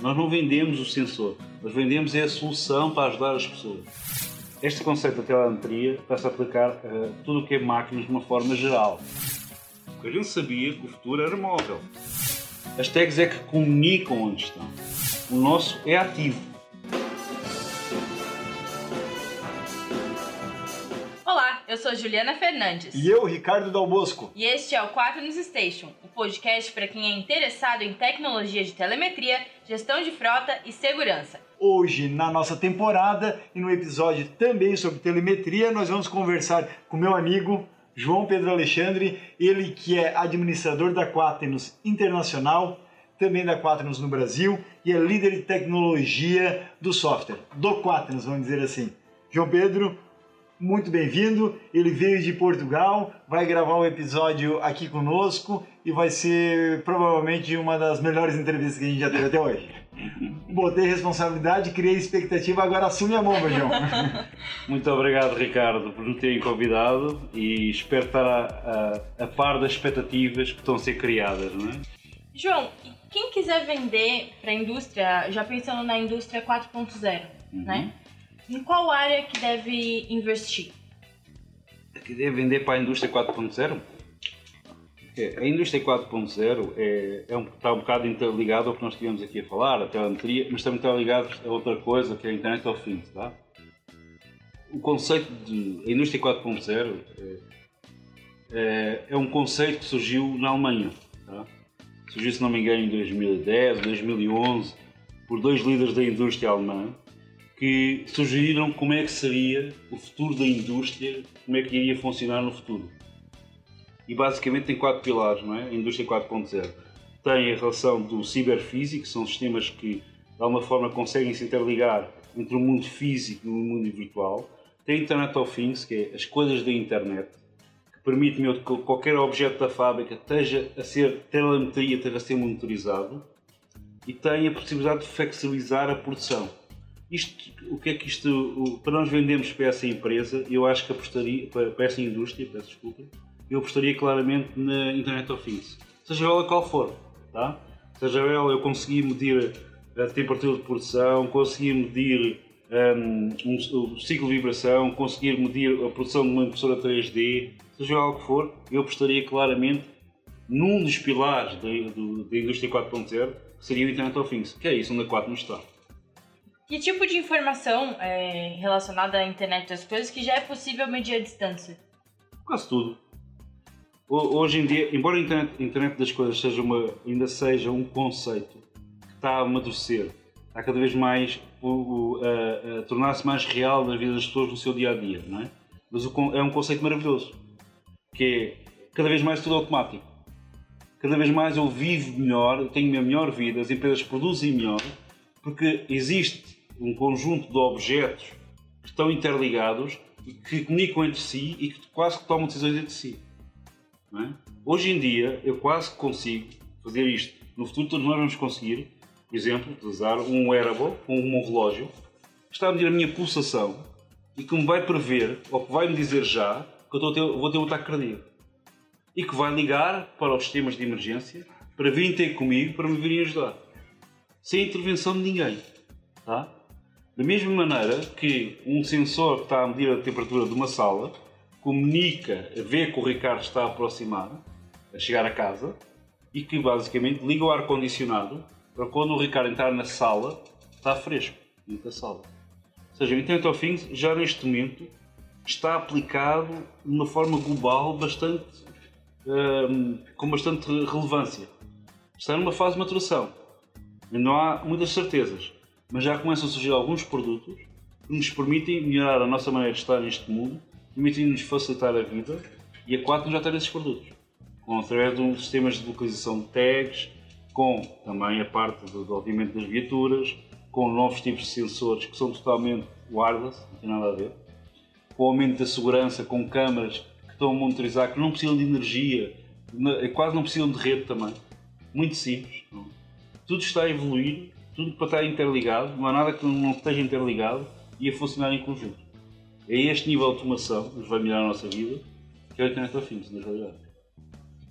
Nós não vendemos o sensor, nós vendemos é a solução para ajudar as pessoas. Este conceito da telemetria a aplicar a tudo o que é máquinas de uma forma geral. Porque a gente sabia que o futuro era móvel. As tags é que comunicam onde estão. O nosso é ativo. Eu sou Juliana Fernandes. E eu, Ricardo Dal Bosco. E este é o 4 News Station, o podcast para quem é interessado em tecnologia de telemetria, gestão de frota e segurança. Hoje, na nossa temporada e no episódio também sobre telemetria, nós vamos conversar com meu amigo João Pedro Alexandre, ele que é administrador da Quaternos Internacional, também da Quaternos no Brasil e é líder de tecnologia do software, do Quaternos, vamos dizer assim. João Pedro, muito bem-vindo. Ele veio de Portugal, vai gravar o um episódio aqui conosco e vai ser provavelmente uma das melhores entrevistas que a gente já teve até hoje. Botei responsabilidade, criei expectativa, agora assume a mão, João. Muito obrigado, Ricardo, por me terem convidado e espero estar a, a, a, par das expectativas que estão a ser criadas, não é? João, quem quiser vender para a indústria, já pensando na indústria 4.0, uhum. né? Em qual área que deve investir? Que deve vender para a indústria 4.0? A indústria 4.0 é, é um, está um bocado interligado ao que nós estivemos aqui a falar, a telemetria, mas também está ligado a outra coisa, que é a Internet of Things. Tá? O conceito de a indústria 4.0 é, é, é, um conceito que surgiu na Alemanha. Tá? Surgiu, se não me engano, em 2010, 2011, por dois líderes da indústria alemã que sugeriram como é que seria o futuro da indústria, como é que iria funcionar no futuro e basicamente tem quatro pilares, não é? A indústria 4.0. Tem a relação do ciberfísico, são sistemas que de alguma forma conseguem se interligar entre o mundo físico e o mundo virtual. Tem a Internet of Things, que é as coisas da internet, que permite que qualquer objeto da fábrica esteja a ser telemetria, esteja a ser monitorizado. E tem a possibilidade de flexibilizar a produção. Isto, o que é que isto, para nós vendermos para essa empresa, eu acho que apostaria, para, para essa indústria, peço desculpa, eu apostaria claramente na Internet of Things. Seja ela qual for, tá? Seja ela eu conseguir medir a temperatura de produção, conseguir medir um, um, o ciclo de vibração, conseguir medir a produção de uma impressora 3D, seja ela que for, eu apostaria claramente num dos pilares da, do, da indústria 4.0, que seria o Internet of Things, que é isso onde a 4 não está. Que tipo de informação é, relacionada à internet das coisas que já é possível medir à distância? Quase tudo hoje em dia, embora a internet, internet das coisas seja uma, ainda seja um conceito que está a amadurecer, está cada vez mais a, a tornar-se mais real na vida das pessoas no seu dia a dia, não é? Mas o, é um conceito maravilhoso, que é cada vez mais tudo automático. Cada vez mais eu vivo melhor, eu tenho a melhor vida, as empresas produzem melhor, porque existe um conjunto de objetos que estão interligados e que comunicam entre si e que quase que tomam decisões entre si. É? Hoje em dia, eu quase consigo fazer isto. No futuro, todos nós vamos conseguir, por exemplo, utilizar um wearable, um, um relógio, que está a medir a minha pulsação e que me vai prever, ou que vai me dizer já, que eu ter, vou ter um ataque cardíaco. E que vai ligar para os sistemas de emergência para virem ter comigo, para me virem ajudar. Sem intervenção de ninguém. Tá? Da mesma maneira que um sensor que está a medir a temperatura de uma sala comunica, vê que o Ricardo está a aproximar, a chegar a casa, e que basicamente liga o ar-condicionado para quando o Ricardo entrar na sala, está fresco dentro da sala. Ou seja, o Internet of Things já neste momento está aplicado de uma forma global bastante, um, com bastante relevância. Está numa fase de maturação. Não há muitas certezas, mas já começam a surgir alguns produtos que nos permitem melhorar a nossa maneira de estar neste mundo permitindo-nos facilitar a vida e a Quaternos já tem esses produtos, com, através de um sistemas de localização de tags, com também a parte do, do das viaturas, com novos tipos de sensores que são totalmente wireless, não tem nada a ver, com o aumento da segurança, com câmaras que estão a monitorizar, que não precisam de energia, quase não precisam de rede também. Muito simples. Não? Tudo está a evoluir, tudo para estar interligado, não há nada que não esteja interligado e a funcionar em conjunto. É este nível de automação que vai melhorar a nossa vida, que é o Internet of Things, na realidade.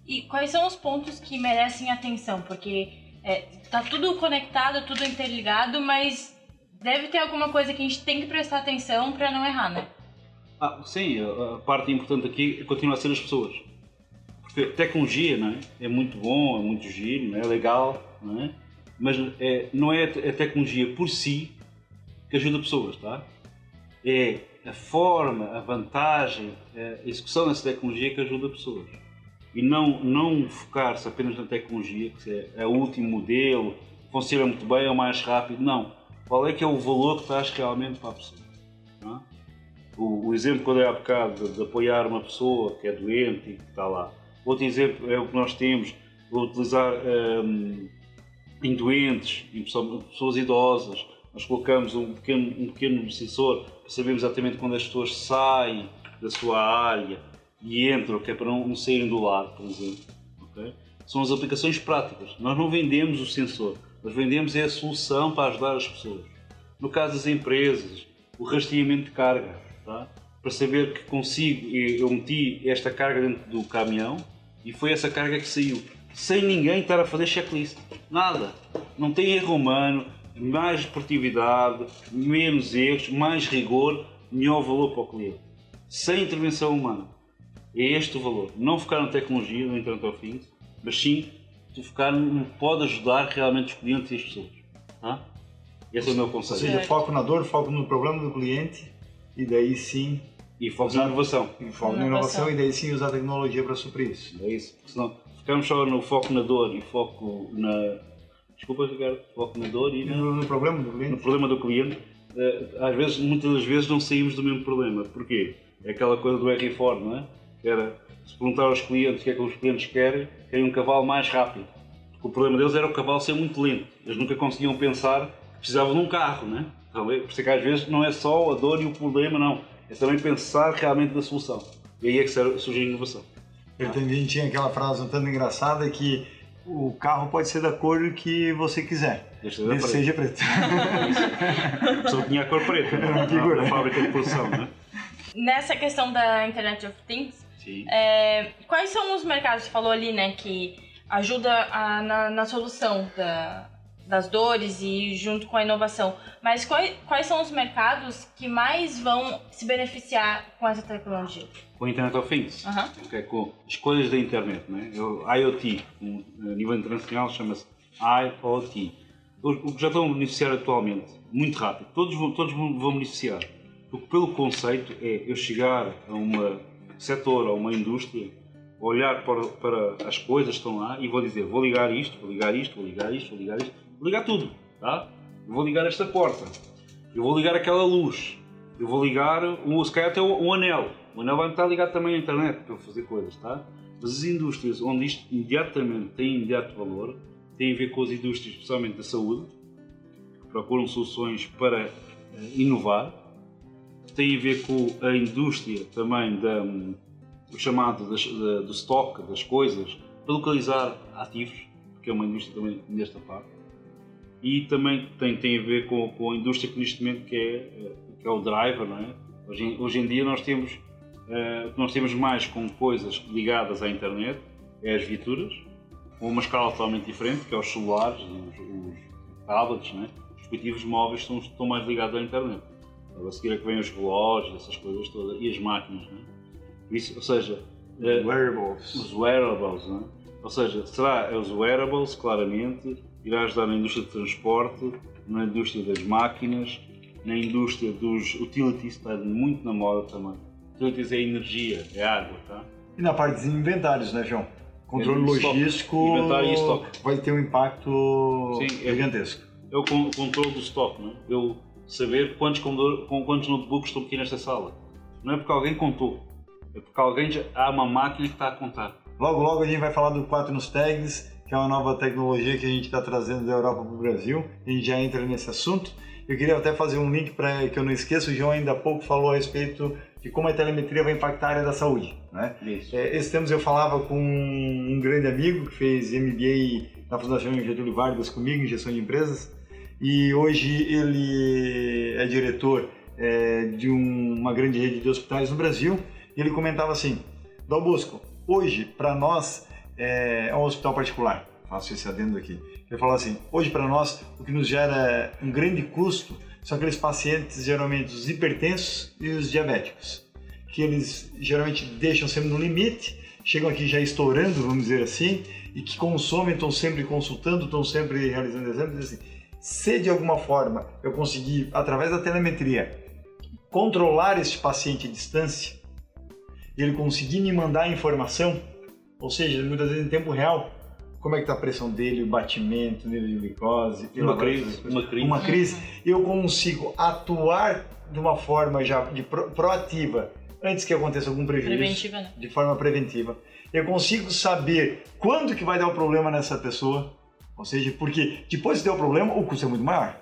E quais são os pontos que merecem atenção? Porque É, tá tudo conectado, tudo interligado, mas deve ter alguma coisa que a gente tem que prestar atenção para não errar, né? Ah, sim, a parte importante aqui continua a ser as pessoas. Porque tecnologia não é? é muito bom, é muito giro, é? é legal, não é? Mas é, não é a tecnologia por si que ajuda pessoas, tá? É a forma, a vantagem, a execução dessa tecnologia que ajuda pessoas. E não, não focar-se apenas na tecnologia, que é, é o último modelo, funciona muito bem, é o mais rápido. Não. Qual é que é o valor que traz realmente para a pessoa? Tá? O, o, exemplo que eu dei há bocado de, de, apoiar uma pessoa que é doente e que está lá. Outro exemplo é o que nós temos, de utilizar um, em doentes, em pessoas idosas, nós colocamos um pequeno, um pequeno sensor para saber exatamente quando as pessoas saem da sua área e entram, que é para não, saírem do lar, por exemplo. Okay? São as aplicações práticas. Nós não vendemos o sensor, nós vendemos é a solução para ajudar as pessoas. No caso das empresas, o rastreamento de carga, tá? para saber que consigo, eu meti esta carga dentro do caminhão e foi essa carga que saiu, sem ninguém estar a fazer checklist. Nada. Não tem erro humano, mais esportividade, menos erros, mais rigor, melhor valor para o cliente. Sem intervenção humana. É este o valor. Não focar na tecnologia, no Internet of Things, mas sim focar no que pode ajudar realmente os clientes e as pessoas. Tá? Esse é o meu conselho. Ou seja, foco na dor, foco no problema do cliente e daí sim. E foco usar, na inovação. E foco na inovação e daí sim usar a tecnologia para suprir isso. É isso. Porque senão ficamos só no foco na dor e foco na desculpa Ricardo, foco na dor e no, no, problema do cliente. No problema do cliente. Eh, às vezes, muitas das vezes não saímos do mesmo problema. Porquê? É aquela coisa do R Ford, não é? Que era, se perguntar aos clientes o que é que os clientes querem, querem um cavalo mais rápido. Porque o problema deles era o cavalo ser muito lento. Eles nunca conseguiam pensar que precisavam de um carro, não é? Então, por isso é que às vezes não é só a dor e o problema, não. É também pensar realmente na solução. E aí é que surge a inovação. Eu também tinha aquela frase um tanto engraçada que o carro pode ser da cor que você quiser. Desde que seja preto. Só tinha a cor preta né? na, na fábrica de produção, né? Nessa questão da Internet of Things, é, quais são os mercados, você falou ali, né, que ajuda a, na, na, solução da, das dores e junto com a inovação, mas quais, quais são os mercados que mais vão se beneficiar com essa tecnologia? com a Internet of Things, okay, com escolhas da internet. Né? Eu, IoT, um, a nível internacional, chama-se IoT. O que já estão a beneficiar atualmente, muito rápido, todos vão, todos vão beneficiar. Porque pelo conceito é eu chegar a um setor, a uma indústria, olhar para, para as coisas que estão lá e vou dizer, vou ligar isto, vou ligar isto, vou ligar isto, vou ligar isto, vou ligar tudo, tá? Eu vou ligar esta porta, eu vou ligar aquela luz, eu vou ligar, um, se calhar até um, anel, o anel vai estar ligado também à internet para fazer coisas, tá? Mas as indústrias onde isto imediatamente tem imediato valor tem a ver com as indústrias, especialmente da saúde, que procuram soluções para uh, inovar. Tem a ver com a indústria também da, um, do chamado das, da, do stock das coisas, para localizar ativos, que é uma indústria também nesta parte. E também tem, tem a ver com, com a indústria que neste momento que é, eh, que é o driver, não é? Hoje, hoje em dia nós temos Uh, nós temos mais com coisas ligadas à internet, é as viaturas, com uma escala totalmente diferente, que é os celulares, os, os tablets, né? os dispositivos móveis estão, estão mais ligados à internet. A seguir é que vêm os relógios, essas coisas todas, e as máquinas. Né? Isso, ou seja, uh, wearables. os wearables. Né? Ou seja, será os wearables, claramente, irá ajudar na indústria de transporte, na indústria das máquinas, na indústria dos utilities, está muito na moda também Utilities é energia, é água, tá? E na parte de inventários, né, João? Controle logístico Inventário e estoque. vai ter um impacto Sim, é gigantesco. É, é o controle do estoque, né? eu saber quantos, quantos notebooks estão aqui nesta sala. Não é porque alguém contou, é porque alguém já, há uma máquina que está a contar. Logo, logo a gente vai falar do 4 nos tags, que é uma nova tecnologia que a gente está trazendo da Europa para o Brasil. A gente já entra nesse assunto. Eu queria até fazer um link para que eu não esqueça. O João ainda há pouco falou a respeito de como a telemetria vai impactar a área da saúde. Né? Isso. É, esses tempos eu falava com um grande amigo que fez MBA na Fundação Getúlio Vargas comigo, em gestão de empresas, e hoje ele é diretor é, de um, uma grande rede de hospitais no Brasil. E ele comentava assim: Dal Bosco, hoje para nós é, é um hospital particular. faço esse adendo aqui. Ele fala assim: hoje para nós o que nos gera um grande custo são aqueles pacientes, geralmente os hipertensos e os diabéticos, que eles geralmente deixam sempre no limite, chegam aqui já estourando, vamos dizer assim, e que consomem, estão sempre consultando, estão sempre realizando exames. Assim, se de alguma forma eu conseguir, através da telemetria, controlar este paciente à distância, e ele conseguir me mandar a informação, ou seja, muitas vezes em tempo real, como é que está a pressão dele, o batimento, nível de glicose, uma crise, uma crise, uma crise, eu consigo atuar de uma forma já de pro, proativa antes que aconteça algum prejuízo, preventiva, né? de forma preventiva. Eu consigo saber quando que vai dar o problema nessa pessoa, ou seja, porque depois de ter o problema, o custo é muito maior,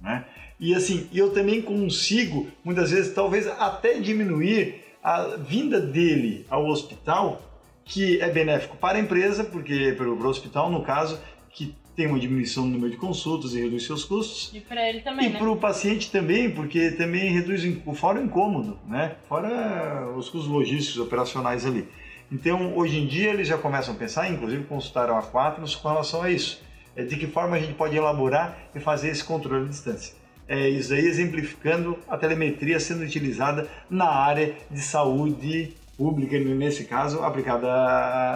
né? E assim, eu também consigo, muitas vezes, talvez até diminuir a vinda dele ao hospital que é benéfico para a empresa, porque para o hospital, no caso, que tem uma diminuição no número de consultas e reduz seus custos. E para ele também, E né? para o paciente também, porque também reduz o fora o incômodo, né? Fora os custos logísticos, operacionais ali. Então, hoje em dia, eles já começam a pensar, inclusive consultaram a Quatnos com relação a isso. É de que forma a gente pode elaborar e fazer esse controle de distância. É isso aí exemplificando a telemetria sendo utilizada na área de saúde pública, nesse caso, aplicada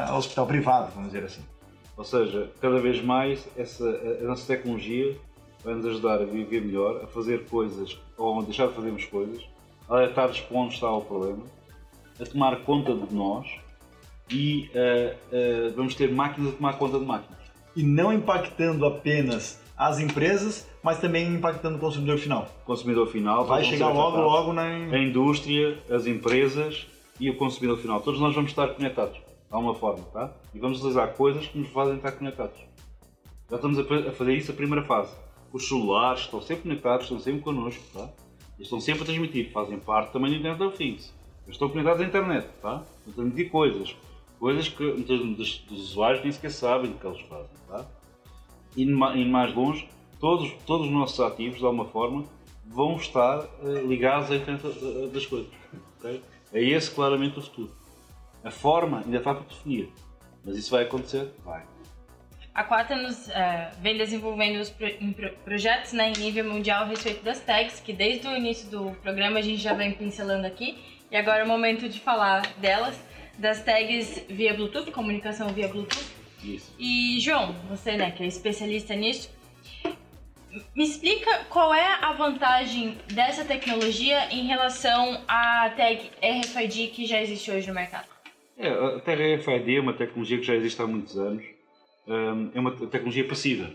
ao hospital privado, vamos dizer assim. Ou seja, cada vez mais essa, a nossa tecnologia vai nos ajudar a viver melhor, a fazer coisas ou a deixar de fazermos coisas, a alertar-nos para onde está o problema, a tomar conta de nós e uh, uh, vamos ter máquinas a tomar conta de máquinas. E não impactando apenas as empresas, mas também impactando o consumidor final. O consumidor final vai chegar logo, logo na a indústria, as empresas e o consumidor final. Todos nós vamos estar conectados, de alguma forma, tá? E vamos utilizar coisas que nos fazem estar conectados. Já estamos a fazer isso a primeira fase. Os celulares estão sempre conectados, estão sempre connosco, tá? E estão sempre a transmitir, fazem parte também do Internet of Things. Eles estão conectados à internet, tá? A transmitir coisas. Coisas que muitos dos, dos usuários nem sequer sabem o que eles fazem, tá? E indo mais longe, todos, todos os nossos ativos, de alguma forma, vão estar uh, ligados à internet das coisas. Okay? É esse claramente o futuro. A forma ainda está para definir, mas isso vai acontecer? Vai. A Quaternos uh, vem desenvolvendo os pro, pro, projetos né, em nível mundial a respeito das tags, que desde o início do programa a gente já vem pincelando aqui, e agora é o momento de falar delas, das tags via Bluetooth, comunicação via Bluetooth. Isso. E João, você né, que é especialista nisso, me explica qual é a vantagem dessa tecnologia em relação à tag RFID que já existe hoje no mercado? É, a tag RFID é uma tecnologia que já existe há muitos anos. é uma tecnologia passiva.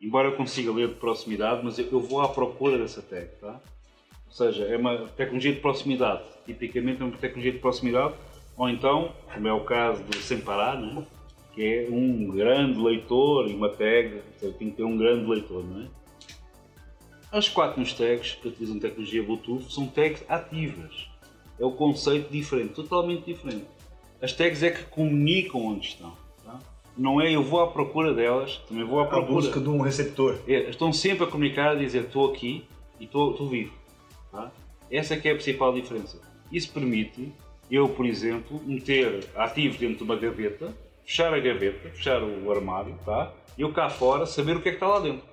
Embora eu consiga ler de proximidade, mas eu vou à procura dessa tag, tá? Ou seja, é uma tecnologia de proximidade. Tipicamente é uma tecnologia de proximidade, ou então, como é o caso do Sem Parar, né? Que é um grande leitor e uma tag, tem que ter um grande leitor, não é? As quatro tags que utilizam tecnologia Bluetooth são tags ativas. É o conceito diferente, totalmente diferente. As tags é que comunicam onde estão. Tá? Não é eu vou à procura delas, também vou à procura. A busca de um receptor. É, estão sempre a comunicar, a dizer estou aqui e estou, vivo. Tá? Essa é que é a principal diferença. Isso permite eu, por exemplo, meter ativos dentro de uma gaveta, fechar a gaveta, fechar o armário, tá? e eu cá fora saber o que é que está lá dentro.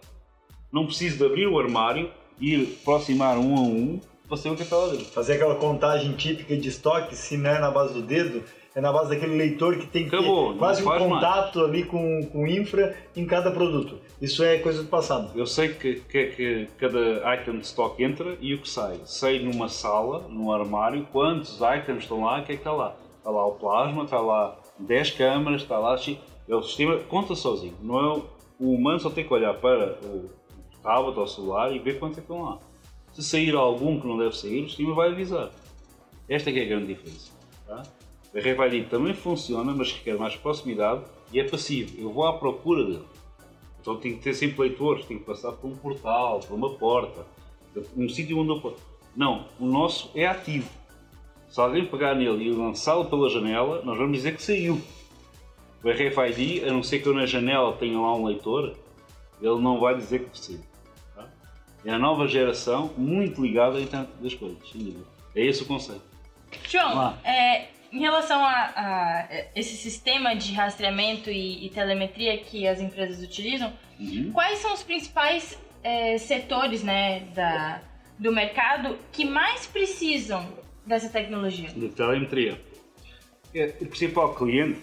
Não preciso de abrir o armário e ir aproximar um a um para saber o que está lá dentro. Fazer aquela contagem típica de estoque, se não é na base do dedo, é na base daquele leitor que tem que Acabou, ter quase um contato mais. ali com, com infra em cada produto. Isso é coisa do passado. Eu sei que, que, que cada item de estoque entra e o que sai. Sei numa sala, num armário, quantos itens estão lá o que é que está lá. Está lá o plasma, está lá 10 câmaras, está lá... É o sistema conta sozinho. Não é o humano só tem que olhar para o tablet ou celular e ver quantos é que estão lá. Se sair algum que não deve sair, o sistema vai avisar. Esta é que é a grande diferença. Tá? A RFID também funciona, mas requer mais proximidade e é passivo. Eu vou à procura dele. Então tenho que ter sempre leitores, tenho que passar por um portal, por uma porta, um sítio onde eu posso. Não, o nosso é ativo. Se alguém pegar nele e lançá-lo pela janela, nós vamos dizer que saiu. O RFID, a não ser que eu na janela tenha lá um leitor, ele não vai dizer que saiu. É a nova geração muito ligada à internet das coisas, sem dúvida. É esse o conceito. João, é, em relação a, a, esse sistema de rastreamento e, e, telemetria que as empresas utilizam, uhum. quais são os principais é, setores né, da, do mercado que mais precisam dessa tecnologia? De telemetria. É, o principal cliente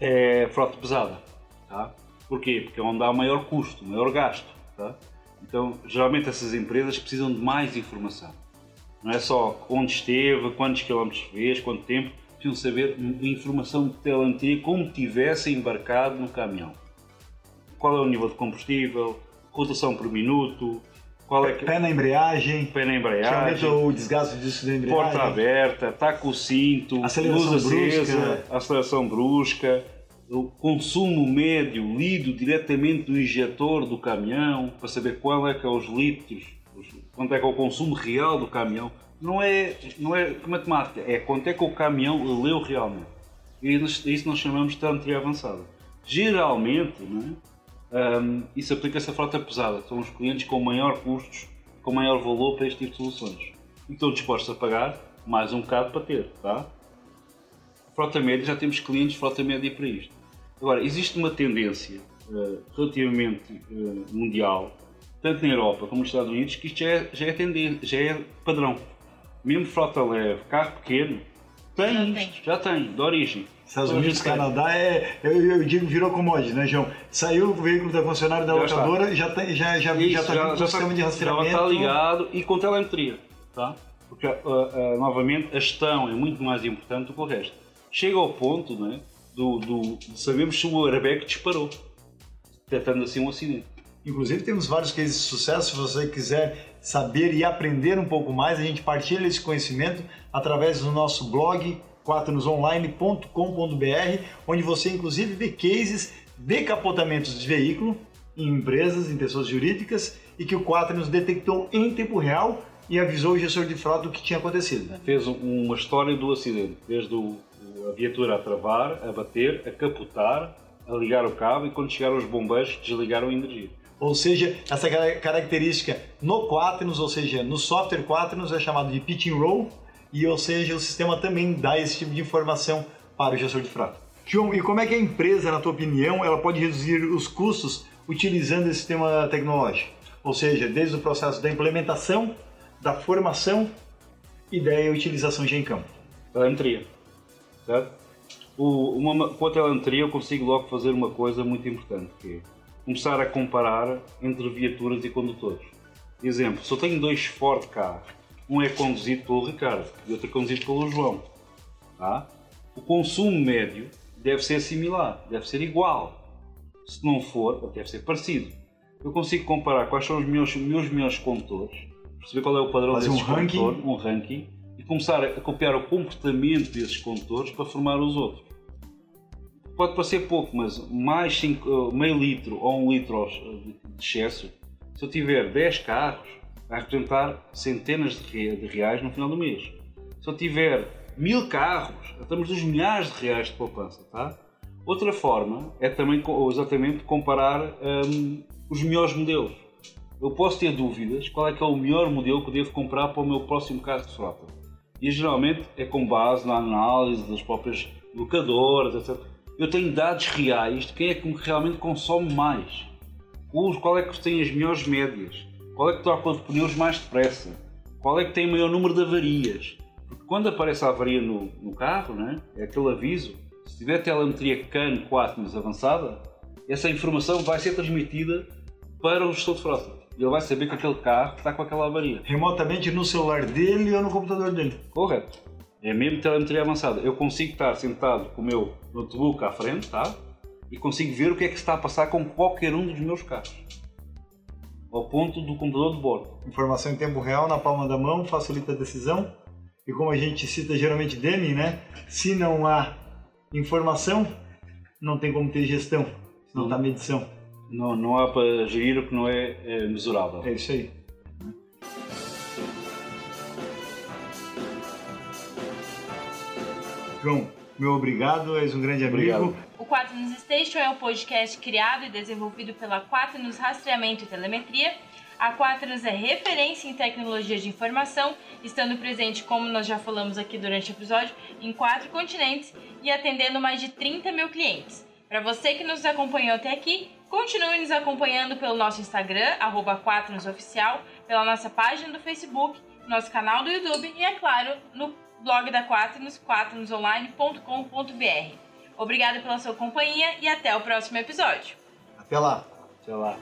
é frota pesada. Tá? Porquê? Porque é onde há maior custo, maior gasto. Tá? Então, geralmente essas empresas precisam de mais informação. Não é só onde esteve, quantos quilómetros fez, quanto tempo. Precisam saber informação de telemetria como tivesse embarcado no caminhão. Qual é o nível de combustível, rotação por minuto, qual é que... Pé na embreagem. Pé na embreagem. Que o desgaste disso da embreagem. Porta aberta, taca tá o cinto, aceleração luz acesa, brusca. aceleração brusca, o consumo médio lido diretamente do injetor do caminhão, para saber qual é que é os litros, quanto é que é o consumo real do caminhão. Não é, não é matemática, é quanto é que o caminhão leu realmente. E isso nós chamamos de telemetria avançada. Geralmente, não é? Um, isso aplica-se à frota pesada. São os clientes com maior custos, com maior valor para este tipo de soluções. E estão dispostos a pagar mais um bocado para ter, tá? Frota média, já temos clientes frota média para isto. Agora, existe uma tendência uh, relativamente uh, mundial, tanto na Europa como nos Estados Unidos, que isto já é, já é já é padrão. Mesmo frota leve, carro pequeno, tem já tem. já tem, de origem. Estados Unidos, Canadá, é, eu, eu, digo, virou commodity, né, João? Saiu o veículo da concessionária da já locadora e já está já, já, Isso, já tá já, com já sistema tá, de rastreamento. Já está ligado e com telemetria, tá? Porque, uh, uh, novamente, a gestão é muito mais importante do que o resto. Chega ao ponto, né, do, do, de sabermos se o airbag disparou, detectando assim um acidente. Inclusive temos vários cases de sucesso, se você quiser saber e aprender um pouco mais, a gente partilha esse conhecimento através do nosso blog quaternosonline.com.br, onde você inclusive vê cases de capotamentos de veículo em empresas, em pessoas jurídicas e que o Quaternos detectou em tempo real e avisou o gestor de frota o que tinha acontecido. Fez uma história do acidente, desde a viatura a travar, a bater, a capotar, a ligar o cabo e quando chegaram os bombeiros desligaram a energia. Ou seja, essa característica no Quaternos, ou seja, no software Quaternos é chamado de pitching roll, e ou seja, o sistema também dá esse tipo de informação para o gestor de frota. João, e como é que a empresa, na tua opinião, ela pode reduzir os custos utilizando esse sistema tecnológico? Ou seja, desde o processo da implementação, da formação e da utilização já em campo. Telemetria, certo? O, uma, com a telemetria eu consigo logo fazer uma coisa muito importante, que é começar a comparar entre viaturas e condutores. Exemplo, se eu tenho dois Ford carros um é conduzido pelo Ricardo e outro é conduzido pelo João. Tá? O consumo médio deve ser similar, deve ser igual. Se não for, deve ser parecido. Eu consigo comparar quais são os meus, meus melhores condutores, perceber qual é o padrão Faz desses um condutores, ranking. um ranking, e começar a copiar o comportamento desses condutores para formar os outros. Pode parecer pouco, mas mais cinco, meio litro ou um litro de excesso, se eu tiver 10 carros, vai representar centenas de reais no final do mês. Se eu tiver mil carros, estamos dos milhares de reais de poupança, tá? Outra forma é também exatamente comparar um, os melhores modelos. Eu posso ter dúvidas qual é que é o melhor modelo que devo comprar para o meu próximo carro de frota. E geralmente é com base na análise das próprias locadoras, etc. Eu tenho dados reais de quem é que realmente consome mais. Qual é que tem as melhores médias qual é que troca os pneus mais depressa? Qual é que tem o maior número de avarias? Porque quando aparece a avaria no, no carro, né, é aquele aviso, se tiver telemetria CAN 4 mais avançada, essa informação vai ser transmitida para o gestor de frota. E ele vai saber que aquele carro está com aquela avaria. Remotamente no celular dele ou no computador dele. Correto. É mesmo telemetria avançada. Eu consigo estar sentado com o meu notebook à frente, tá? E consigo ver o que é que está a passar com qualquer um dos meus carros ao ponto do computador de bordo. Informação em tempo real na palma da mão facilita a decisão. E como a gente cita geralmente Deming, né? Se não há informação, não tem como ter gestão, não está medição. Não, não há para gerir o que não é, é mesurável. É isso aí. João, meu obrigado, és um grande amigo. Obrigado. O Quaternos Station é um podcast criado e desenvolvido pela Quaternos Rastreamento e Telemetria. A Quaternos é referência em tecnologia de informação, estando presente, como nós já falamos aqui durante o episódio, em quatro continentes e atendendo mais de 30 mil clientes. Para você que nos acompanhou até aqui, continue nos acompanhando pelo nosso Instagram, arroba Oficial, pela nossa página do Facebook, nosso canal do YouTube e, é claro, no blog da Quaternos, quaternosonline.com.br. Obrigada pela sua companhia e até o próximo episódio. Até lá. Até lá.